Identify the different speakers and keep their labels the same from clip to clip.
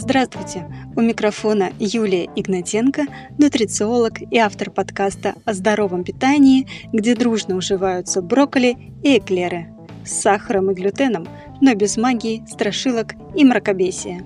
Speaker 1: Здравствуйте! У микрофона Юлия Игнатенко, нутрициолог и автор подкаста о здоровом питании, где дружно уживаются брокколи и эклеры с сахаром и глютеном, но без магии, страшилок и мракобесия.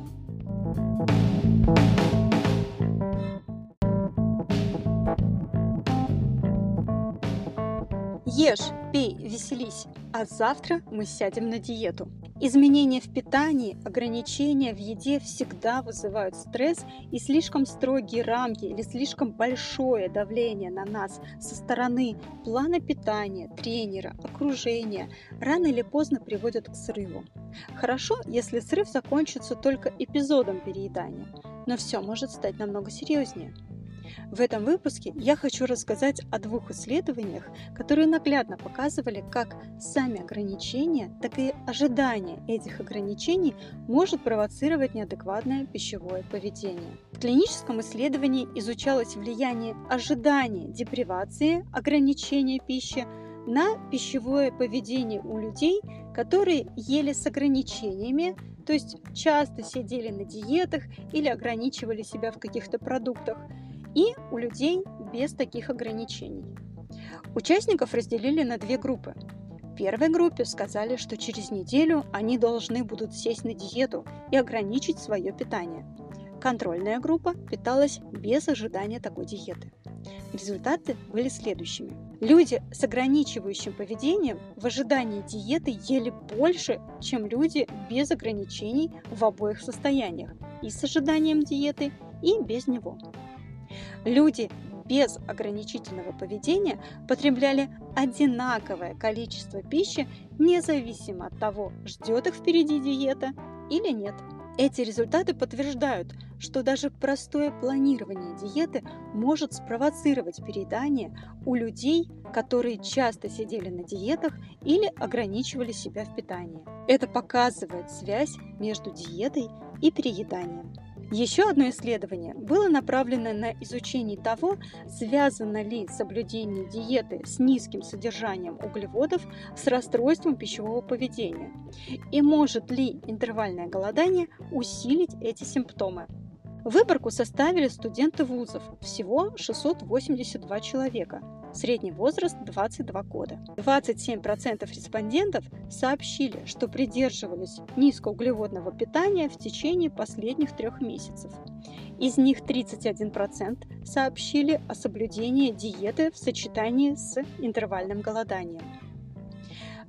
Speaker 1: Ешь, пей, веселись, а завтра мы сядем на диету. Изменения в питании, ограничения в еде всегда вызывают стресс и слишком строгие рамки или слишком большое давление на нас со стороны плана питания, тренера, окружения рано или поздно приводят к срыву. Хорошо, если срыв закончится только эпизодом переедания, но все может стать намного серьезнее. В этом выпуске я хочу рассказать о двух исследованиях, которые наглядно показывали, как сами ограничения, так и ожидания этих ограничений может провоцировать неадекватное пищевое поведение. В клиническом исследовании изучалось влияние ожидания депривации, ограничения пищи на пищевое поведение у людей, которые ели с ограничениями, то есть часто сидели на диетах или ограничивали себя в каких-то продуктах, и у людей без таких ограничений. Участников разделили на две группы. Первой группе сказали, что через неделю они должны будут сесть на диету и ограничить свое питание. Контрольная группа питалась без ожидания такой диеты. Результаты были следующими. Люди с ограничивающим поведением в ожидании диеты ели больше, чем люди без ограничений в обоих состояниях – и с ожиданием диеты, и без него. Люди без ограничительного поведения потребляли одинаковое количество пищи, независимо от того, ждет их впереди диета или нет. Эти результаты подтверждают, что даже простое планирование диеты может спровоцировать переедание у людей, которые часто сидели на диетах или ограничивали себя в питании. Это показывает связь между диетой и перееданием. Еще одно исследование было направлено на изучение того, связано ли соблюдение диеты с низким содержанием углеводов с расстройством пищевого поведения и может ли интервальное голодание усилить эти симптомы. Выборку составили студенты вузов, всего 682 человека. Средний возраст 22 года. 27% респондентов сообщили, что придерживались низкоуглеводного питания в течение последних трех месяцев. Из них 31% сообщили о соблюдении диеты в сочетании с интервальным голоданием.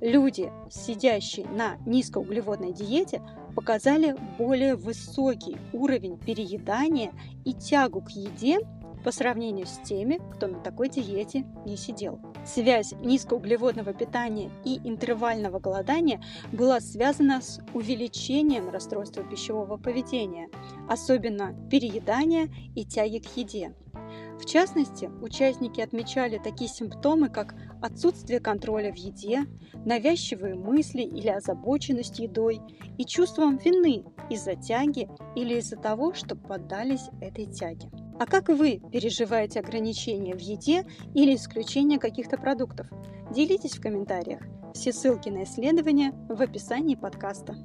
Speaker 1: Люди, сидящие на низкоуглеводной диете, показали более высокий уровень переедания и тягу к еде по сравнению с теми, кто на такой диете не сидел. Связь низкоуглеводного питания и интервального голодания была связана с увеличением расстройства пищевого поведения, особенно переедания и тяги к еде. В частности, участники отмечали такие симптомы, как отсутствие контроля в еде, навязчивые мысли или озабоченность едой и чувством вины из-за тяги или из-за того, что поддались этой тяге. А как вы переживаете ограничения в еде или исключение каких-то продуктов? Делитесь в комментариях. Все ссылки на исследования в описании подкаста.